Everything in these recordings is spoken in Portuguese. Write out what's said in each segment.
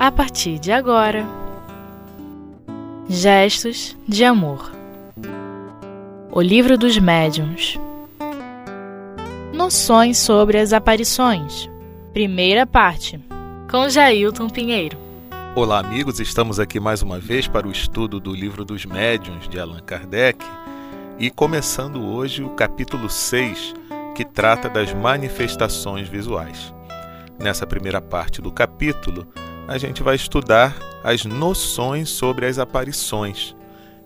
a partir de agora. Gestos de Amor. O Livro dos Médiuns. Noções sobre as aparições. Primeira parte Com Jailton Pinheiro. Olá, amigos, estamos aqui mais uma vez para o estudo do Livro dos Médiuns de Allan Kardec. E começando hoje o capítulo 6, que trata das manifestações visuais. Nessa primeira parte do capítulo, a gente vai estudar as noções sobre as aparições,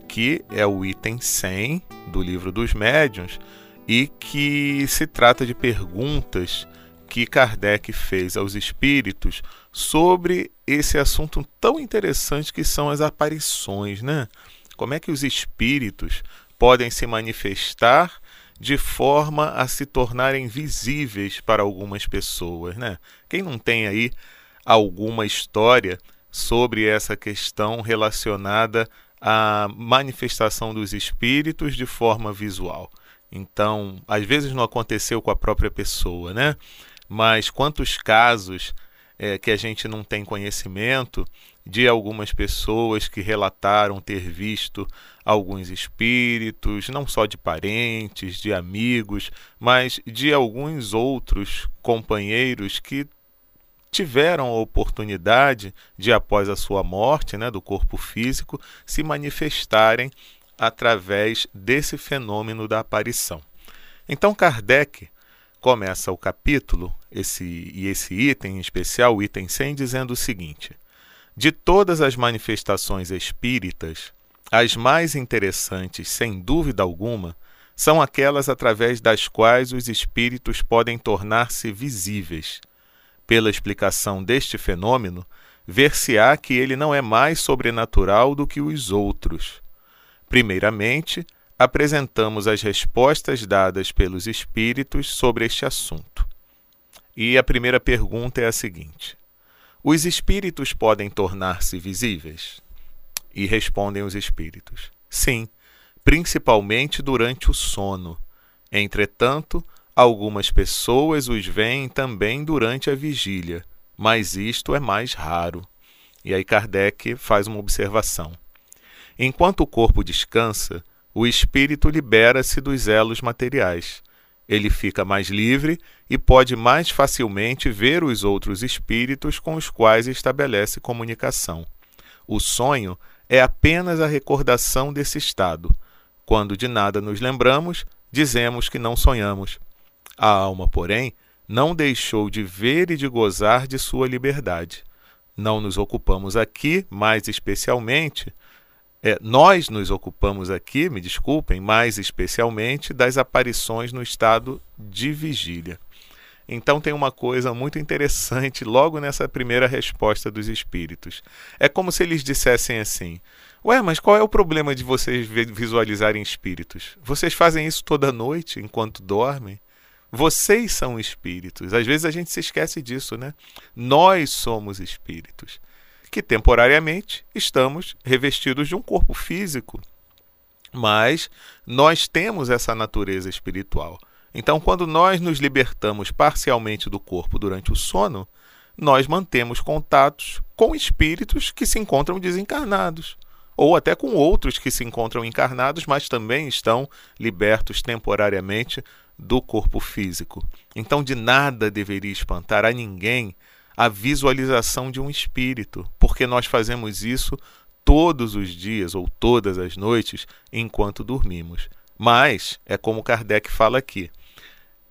que é o item 100 do livro dos médiuns e que se trata de perguntas que Kardec fez aos espíritos sobre esse assunto tão interessante que são as aparições, né? Como é que os espíritos podem se manifestar de forma a se tornarem visíveis para algumas pessoas, né? Quem não tem aí alguma história sobre essa questão relacionada à manifestação dos espíritos de forma visual. Então, às vezes não aconteceu com a própria pessoa, né? Mas quantos casos é, que a gente não tem conhecimento de algumas pessoas que relataram ter visto alguns espíritos, não só de parentes, de amigos, mas de alguns outros companheiros que tiveram a oportunidade de, após a sua morte, né, do corpo físico, se manifestarem através desse fenômeno da aparição. Então, Kardec começa o capítulo, esse, e esse item em especial, o item 100, dizendo o seguinte: De todas as manifestações espíritas, as mais interessantes, sem dúvida alguma, são aquelas através das quais os espíritos podem tornar-se visíveis pela explicação deste fenômeno, ver-se-á que ele não é mais sobrenatural do que os outros. Primeiramente, apresentamos as respostas dadas pelos espíritos sobre este assunto. E a primeira pergunta é a seguinte: Os espíritos podem tornar-se visíveis? E respondem os espíritos: Sim, principalmente durante o sono. Entretanto, Algumas pessoas os veem também durante a vigília, mas isto é mais raro. E aí Kardec faz uma observação. Enquanto o corpo descansa, o espírito libera-se dos elos materiais. Ele fica mais livre e pode mais facilmente ver os outros espíritos com os quais estabelece comunicação. O sonho é apenas a recordação desse estado. Quando de nada nos lembramos, dizemos que não sonhamos. A alma, porém, não deixou de ver e de gozar de sua liberdade. Não nos ocupamos aqui, mais especialmente, é, nós nos ocupamos aqui, me desculpem, mais especialmente das aparições no estado de vigília. Então tem uma coisa muito interessante logo nessa primeira resposta dos espíritos. É como se eles dissessem assim: Ué, mas qual é o problema de vocês visualizarem espíritos? Vocês fazem isso toda noite enquanto dormem? Vocês são espíritos. Às vezes a gente se esquece disso, né? Nós somos espíritos que temporariamente estamos revestidos de um corpo físico, mas nós temos essa natureza espiritual. Então, quando nós nos libertamos parcialmente do corpo durante o sono, nós mantemos contatos com espíritos que se encontram desencarnados, ou até com outros que se encontram encarnados, mas também estão libertos temporariamente do corpo físico. Então, de nada deveria espantar a ninguém a visualização de um espírito, porque nós fazemos isso todos os dias ou todas as noites enquanto dormimos. Mas, é como Kardec fala aqui,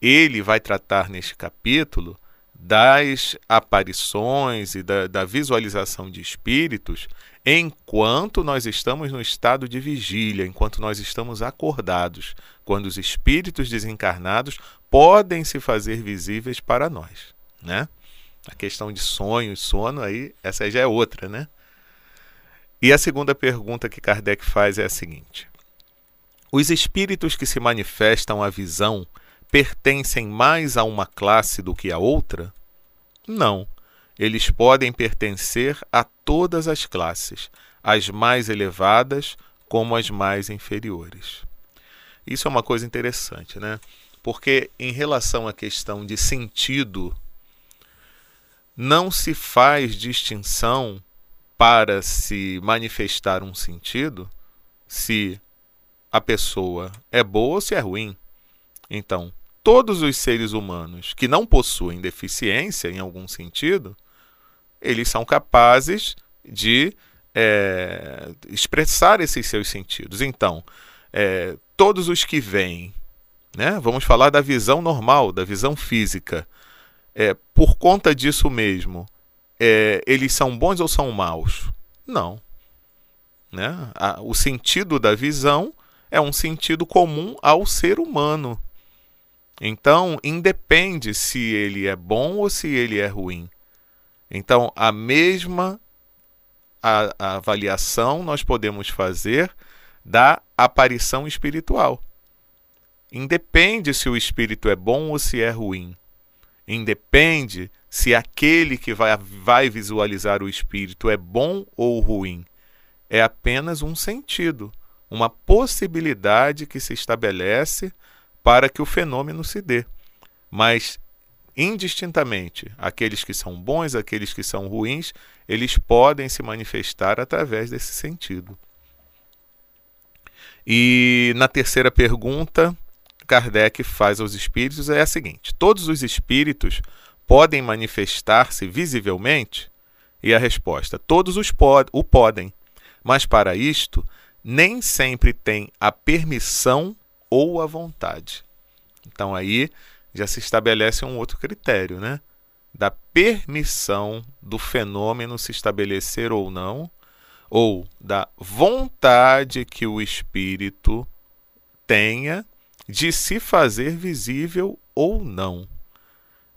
ele vai tratar neste capítulo das aparições e da, da visualização de espíritos enquanto nós estamos no estado de vigília, enquanto nós estamos acordados, quando os espíritos desencarnados podem se fazer visíveis para nós, né? A questão de sonho e sono aí, essa já é outra, né? E a segunda pergunta que Kardec faz é a seguinte: Os espíritos que se manifestam à visão pertencem mais a uma classe do que a outra? Não. Eles podem pertencer a todas as classes, as mais elevadas como as mais inferiores. Isso é uma coisa interessante, né? Porque em relação à questão de sentido, não se faz distinção para se manifestar um sentido se a pessoa é boa ou se é ruim. Então, todos os seres humanos que não possuem deficiência em algum sentido, eles são capazes de é, expressar esses seus sentidos. Então, é, todos os que vêm, né, vamos falar da visão normal, da visão física, é, por conta disso mesmo, é, eles são bons ou são maus? Não. Né? A, o sentido da visão é um sentido comum ao ser humano. Então, independe se ele é bom ou se ele é ruim. Então, a mesma a, a avaliação nós podemos fazer da aparição espiritual. Independe se o espírito é bom ou se é ruim. Independe se aquele que vai, vai visualizar o espírito é bom ou ruim. É apenas um sentido, uma possibilidade que se estabelece para que o fenômeno se dê. Mas, indistintamente, aqueles que são bons, aqueles que são ruins, eles podem se manifestar através desse sentido. E na terceira pergunta, Kardec faz aos espíritos é a seguinte: todos os espíritos podem manifestar-se visivelmente? E a resposta: todos os pod o podem, mas para isto nem sempre tem a permissão ou a vontade. Então aí já se estabelece um outro critério, né? Da permissão do fenômeno se estabelecer ou não, ou da vontade que o espírito tenha de se fazer visível ou não.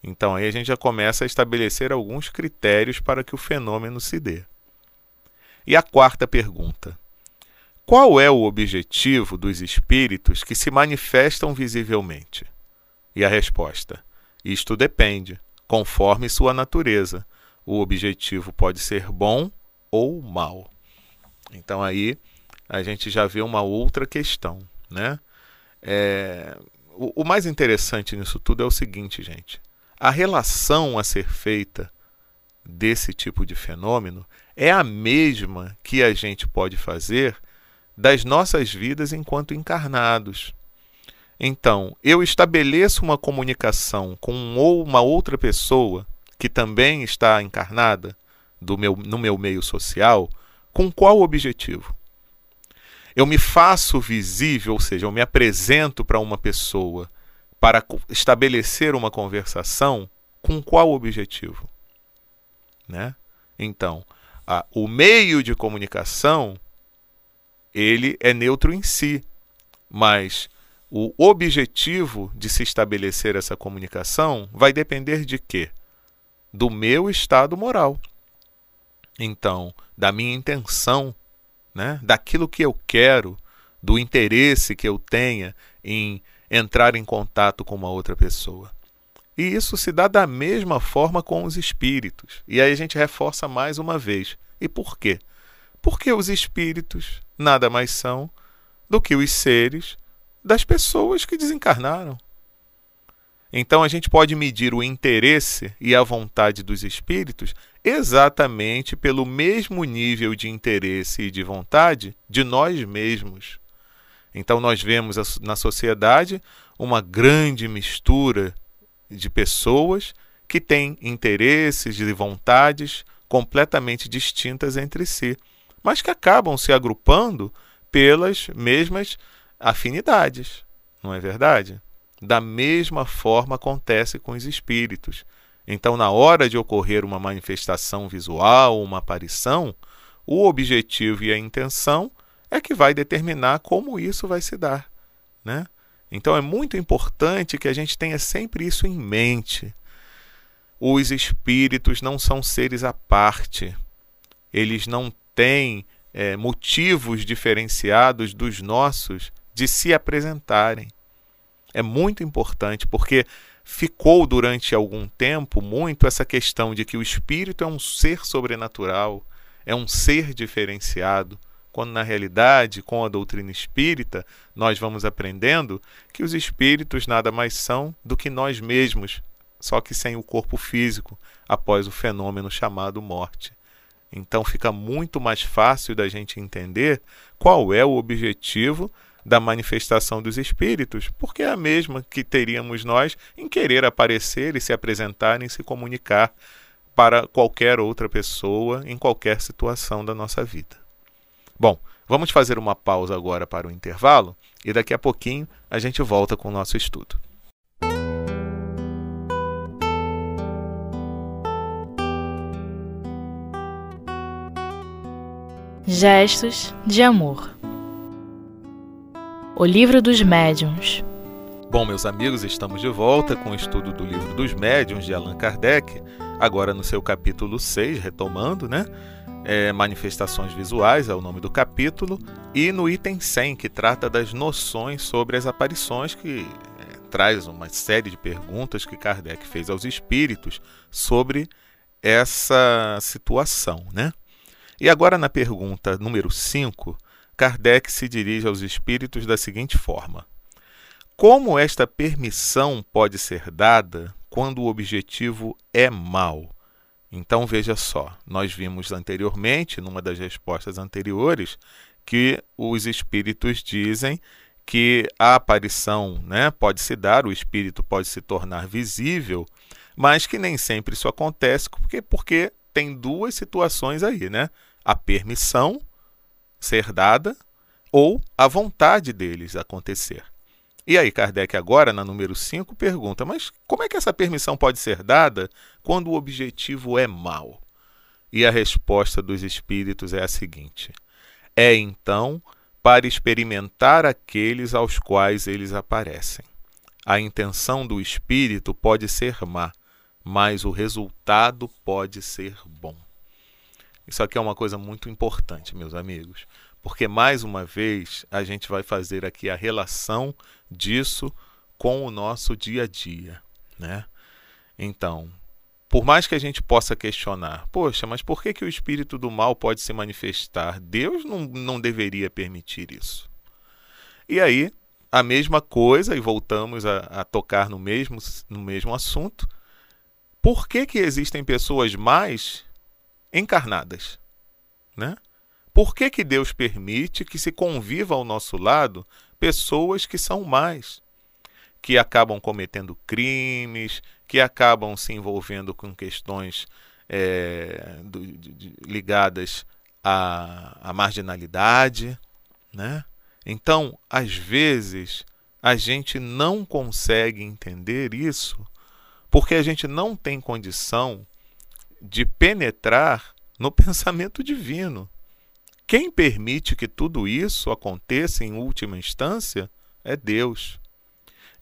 Então aí a gente já começa a estabelecer alguns critérios para que o fenômeno se dê. E a quarta pergunta: Qual é o objetivo dos espíritos que se manifestam visivelmente? E a resposta: Isto depende, conforme sua natureza. O objetivo pode ser bom ou mal. Então aí a gente já vê uma outra questão, né? É, o, o mais interessante nisso tudo é o seguinte, gente: a relação a ser feita desse tipo de fenômeno é a mesma que a gente pode fazer das nossas vidas enquanto encarnados. Então, eu estabeleço uma comunicação com um uma outra pessoa que também está encarnada meu, no meu meio social, com qual objetivo? eu me faço visível, ou seja, eu me apresento para uma pessoa para estabelecer uma conversação com qual objetivo? Né? Então, a, o meio de comunicação ele é neutro em si, mas o objetivo de se estabelecer essa comunicação vai depender de quê? Do meu estado moral. Então, da minha intenção né, daquilo que eu quero, do interesse que eu tenha em entrar em contato com uma outra pessoa. E isso se dá da mesma forma com os espíritos. E aí a gente reforça mais uma vez. E por quê? Porque os espíritos nada mais são do que os seres das pessoas que desencarnaram. Então a gente pode medir o interesse e a vontade dos espíritos exatamente pelo mesmo nível de interesse e de vontade de nós mesmos. Então nós vemos na sociedade uma grande mistura de pessoas que têm interesses e vontades completamente distintas entre si, mas que acabam se agrupando pelas mesmas afinidades, não é verdade? Da mesma forma acontece com os espíritos. Então, na hora de ocorrer uma manifestação visual, uma aparição, o objetivo e a intenção é que vai determinar como isso vai se dar, né? Então é muito importante que a gente tenha sempre isso em mente. Os espíritos não são seres à parte. Eles não têm é, motivos diferenciados dos nossos de se apresentarem é muito importante porque ficou durante algum tempo muito essa questão de que o espírito é um ser sobrenatural, é um ser diferenciado, quando na realidade, com a doutrina espírita, nós vamos aprendendo que os espíritos nada mais são do que nós mesmos só que sem o corpo físico, após o fenômeno chamado morte. Então fica muito mais fácil da gente entender qual é o objetivo da manifestação dos espíritos, porque é a mesma que teríamos nós em querer aparecer e se apresentar e se comunicar para qualquer outra pessoa em qualquer situação da nossa vida. Bom, vamos fazer uma pausa agora para o intervalo e daqui a pouquinho a gente volta com o nosso estudo. Gestos de amor. O Livro dos Médiuns. Bom, meus amigos, estamos de volta com o estudo do Livro dos Médiuns de Allan Kardec, agora no seu capítulo 6, retomando, né? É, manifestações visuais é o nome do capítulo, e no item 100, que trata das noções sobre as aparições, que é, traz uma série de perguntas que Kardec fez aos espíritos sobre essa situação, né? E agora, na pergunta número 5, Kardec se dirige aos espíritos da seguinte forma: Como esta permissão pode ser dada quando o objetivo é mau? Então veja só, nós vimos anteriormente, numa das respostas anteriores, que os espíritos dizem que a aparição né, pode se dar, o espírito pode se tornar visível, mas que nem sempre isso acontece, porque, porque tem duas situações aí, né? A permissão ser dada ou a vontade deles acontecer. E aí, Kardec, agora, na número 5, pergunta: mas como é que essa permissão pode ser dada quando o objetivo é mau? E a resposta dos espíritos é a seguinte: é então para experimentar aqueles aos quais eles aparecem. A intenção do espírito pode ser má, mas o resultado pode ser bom. Isso aqui é uma coisa muito importante, meus amigos, porque mais uma vez a gente vai fazer aqui a relação disso com o nosso dia a dia, né? Então, por mais que a gente possa questionar, poxa, mas por que, que o espírito do mal pode se manifestar? Deus não, não deveria permitir isso. E aí, a mesma coisa, e voltamos a, a tocar no mesmo, no mesmo assunto, por que, que existem pessoas mais encarnadas? Né? Por que, que Deus permite que se conviva ao nosso lado pessoas que são mais? Que acabam cometendo crimes, que acabam se envolvendo com questões é, do, de, ligadas à, à marginalidade. Né? Então, às vezes, a gente não consegue entender isso porque a gente não tem condição de penetrar no pensamento divino. Quem permite que tudo isso aconteça em última instância é Deus.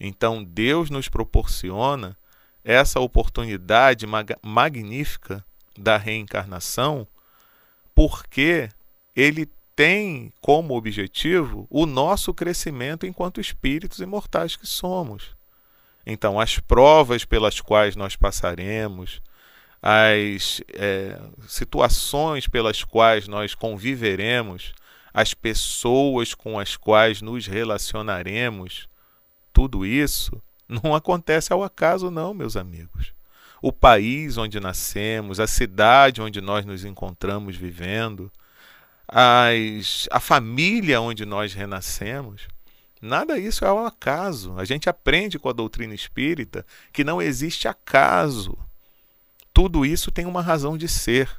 Então, Deus nos proporciona essa oportunidade mag magnífica da reencarnação, porque ele tem como objetivo o nosso crescimento enquanto espíritos imortais que somos. Então, as provas pelas quais nós passaremos, as é, situações pelas quais nós conviveremos, as pessoas com as quais nos relacionaremos, tudo isso não acontece ao acaso, não, meus amigos. O país onde nascemos, a cidade onde nós nos encontramos vivendo, as, a família onde nós renascemos, Nada disso é ao acaso. A gente aprende com a doutrina espírita que não existe acaso. Tudo isso tem uma razão de ser.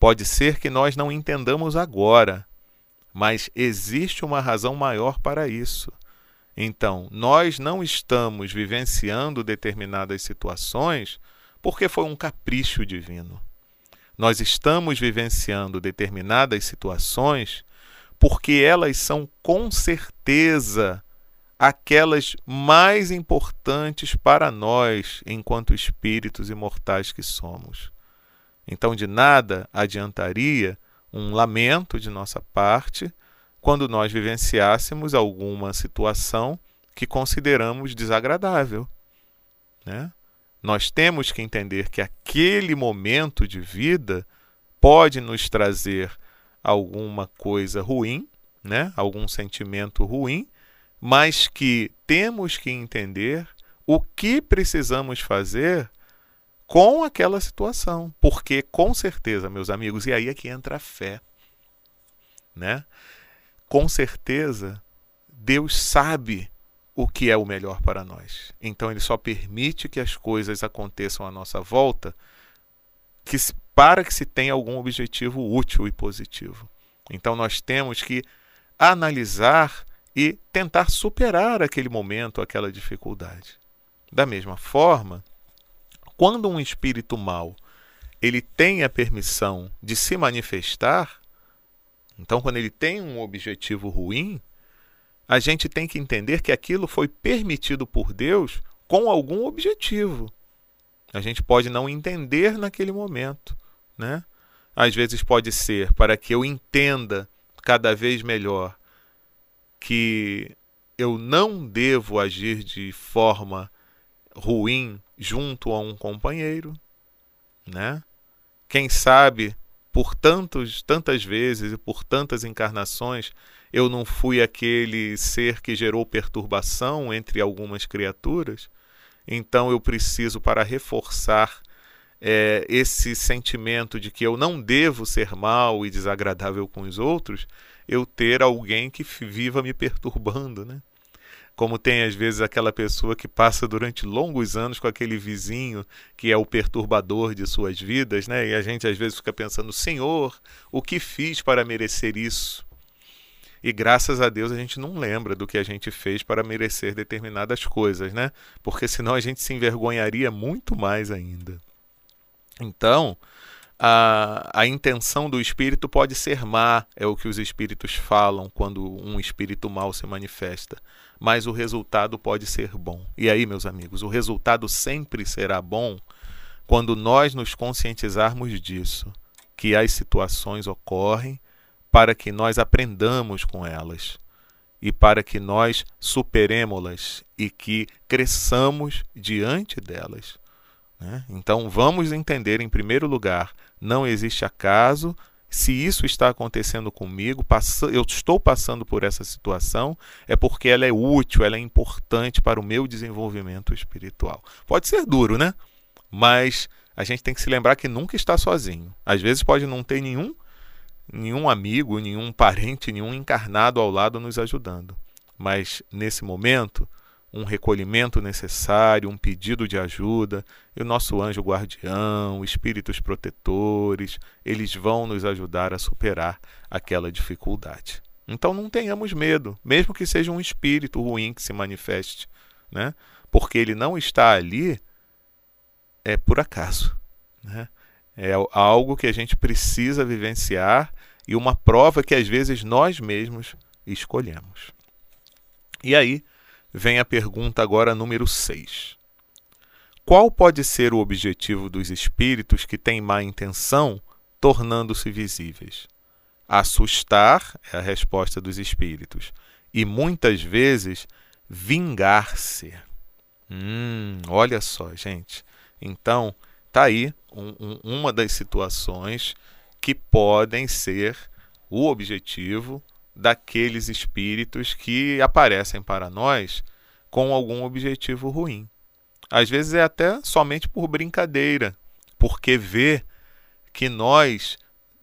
Pode ser que nós não entendamos agora, mas existe uma razão maior para isso. Então, nós não estamos vivenciando determinadas situações porque foi um capricho divino. Nós estamos vivenciando determinadas situações porque elas são com certeza aquelas mais importantes para nós enquanto espíritos imortais que somos. Então, de nada adiantaria um lamento de nossa parte quando nós vivenciássemos alguma situação que consideramos desagradável. Né? Nós temos que entender que aquele momento de vida pode nos trazer alguma coisa ruim, né? algum sentimento ruim, mas que temos que entender o que precisamos fazer com aquela situação. Porque, com certeza, meus amigos, e aí é que entra a fé. Né? Com certeza, Deus sabe o que é o melhor para nós. Então, Ele só permite que as coisas aconteçam à nossa volta que, para que se tenha algum objetivo útil e positivo. Então, nós temos que analisar e tentar superar aquele momento, aquela dificuldade. Da mesma forma, quando um espírito mau ele tem a permissão de se manifestar, então quando ele tem um objetivo ruim, a gente tem que entender que aquilo foi permitido por Deus com algum objetivo. A gente pode não entender naquele momento, né? Às vezes pode ser para que eu entenda cada vez melhor que eu não devo agir de forma ruim junto a um companheiro, né? Quem sabe por tantos, tantas vezes e por tantas encarnações eu não fui aquele ser que gerou perturbação entre algumas criaturas, então eu preciso para reforçar é, esse sentimento de que eu não devo ser mal e desagradável com os outros, eu ter alguém que viva me perturbando, né? como tem às vezes aquela pessoa que passa durante longos anos com aquele vizinho que é o perturbador de suas vidas, né? E a gente às vezes fica pensando: Senhor, o que fiz para merecer isso? E graças a Deus a gente não lembra do que a gente fez para merecer determinadas coisas, né? Porque senão a gente se envergonharia muito mais ainda. Então, a, a intenção do espírito pode ser má, é o que os espíritos falam quando um espírito mau se manifesta mas o resultado pode ser bom. E aí, meus amigos, o resultado sempre será bom quando nós nos conscientizarmos disso, que as situações ocorrem para que nós aprendamos com elas e para que nós superemos-las e que cresçamos diante delas. Né? Então vamos entender, em primeiro lugar, não existe acaso, se isso está acontecendo comigo, eu estou passando por essa situação, é porque ela é útil, ela é importante para o meu desenvolvimento espiritual. Pode ser duro, né? Mas a gente tem que se lembrar que nunca está sozinho. Às vezes pode não ter nenhum nenhum amigo, nenhum parente, nenhum encarnado ao lado nos ajudando. Mas nesse momento, um recolhimento necessário, um pedido de ajuda, e o nosso anjo guardião, espíritos protetores, eles vão nos ajudar a superar aquela dificuldade. Então não tenhamos medo, mesmo que seja um espírito ruim que se manifeste, né? Porque ele não está ali é por acaso, né? É algo que a gente precisa vivenciar e uma prova que às vezes nós mesmos escolhemos. E aí, vem a pergunta agora número 6. Qual pode ser o objetivo dos espíritos que têm má intenção, tornando-se visíveis? Assustar é a resposta dos espíritos, e muitas vezes vingar-se. Hum, olha só, gente. Então, tá aí um, um, uma das situações que podem ser o objetivo daqueles espíritos que aparecem para nós com algum objetivo ruim. Às vezes é até somente por brincadeira, porque vê que nós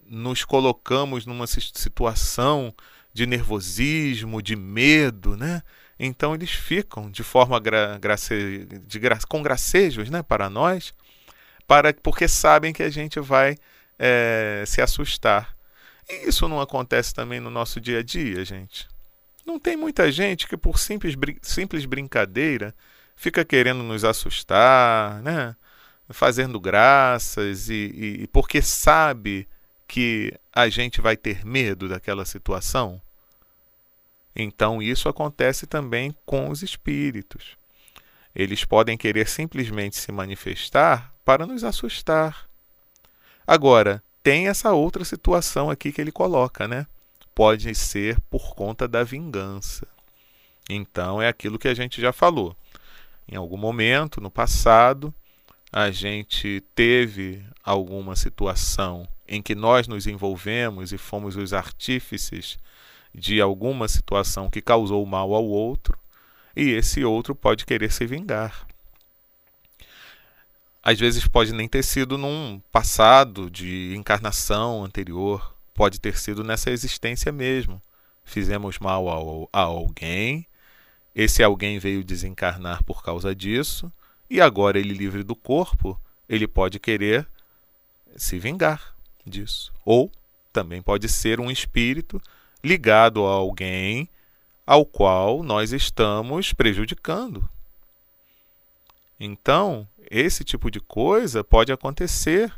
nos colocamos numa situação de nervosismo, de medo, né? Então eles ficam de forma gra grace de gra com gracejos, né, para nós, para porque sabem que a gente vai é, se assustar. E isso não acontece também no nosso dia a dia, gente. Não tem muita gente que, por simples, simples brincadeira, fica querendo nos assustar, né? fazendo graças, e, e porque sabe que a gente vai ter medo daquela situação. Então, isso acontece também com os espíritos. Eles podem querer simplesmente se manifestar para nos assustar. Agora, tem essa outra situação aqui que ele coloca, né? Pode ser por conta da vingança. Então é aquilo que a gente já falou. Em algum momento no passado, a gente teve alguma situação em que nós nos envolvemos e fomos os artífices de alguma situação que causou mal ao outro, e esse outro pode querer se vingar. Às vezes pode nem ter sido num passado de encarnação anterior, pode ter sido nessa existência mesmo. Fizemos mal a alguém, esse alguém veio desencarnar por causa disso, e agora ele livre do corpo, ele pode querer se vingar disso. Ou também pode ser um espírito ligado a alguém ao qual nós estamos prejudicando. Então, esse tipo de coisa pode acontecer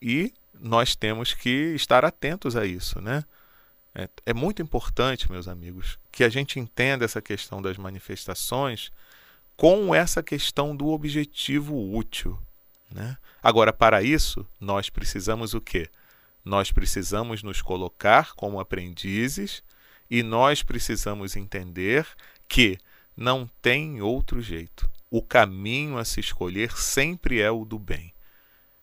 e nós temos que estar atentos a isso, né? É, é, muito importante, meus amigos, que a gente entenda essa questão das manifestações com essa questão do objetivo útil. Né? Agora, para isso, nós precisamos o quê? Nós precisamos nos colocar como aprendizes e nós precisamos entender que não tem outro jeito. O caminho a se escolher sempre é o do bem.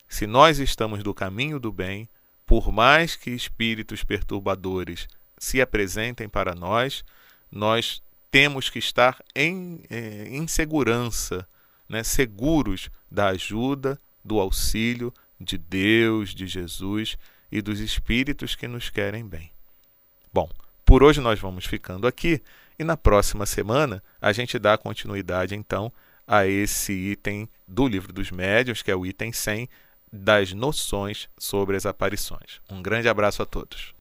Se nós estamos do caminho do bem, por mais que espíritos perturbadores se apresentem para nós, nós temos que estar em, eh, em segurança, né, seguros da ajuda, do auxílio de Deus, de Jesus e dos espíritos que nos querem bem. Bom, por hoje nós vamos ficando aqui e na próxima semana a gente dá continuidade então a esse item do livro dos médiuns, que é o item 100 das noções sobre as aparições. Um grande abraço a todos.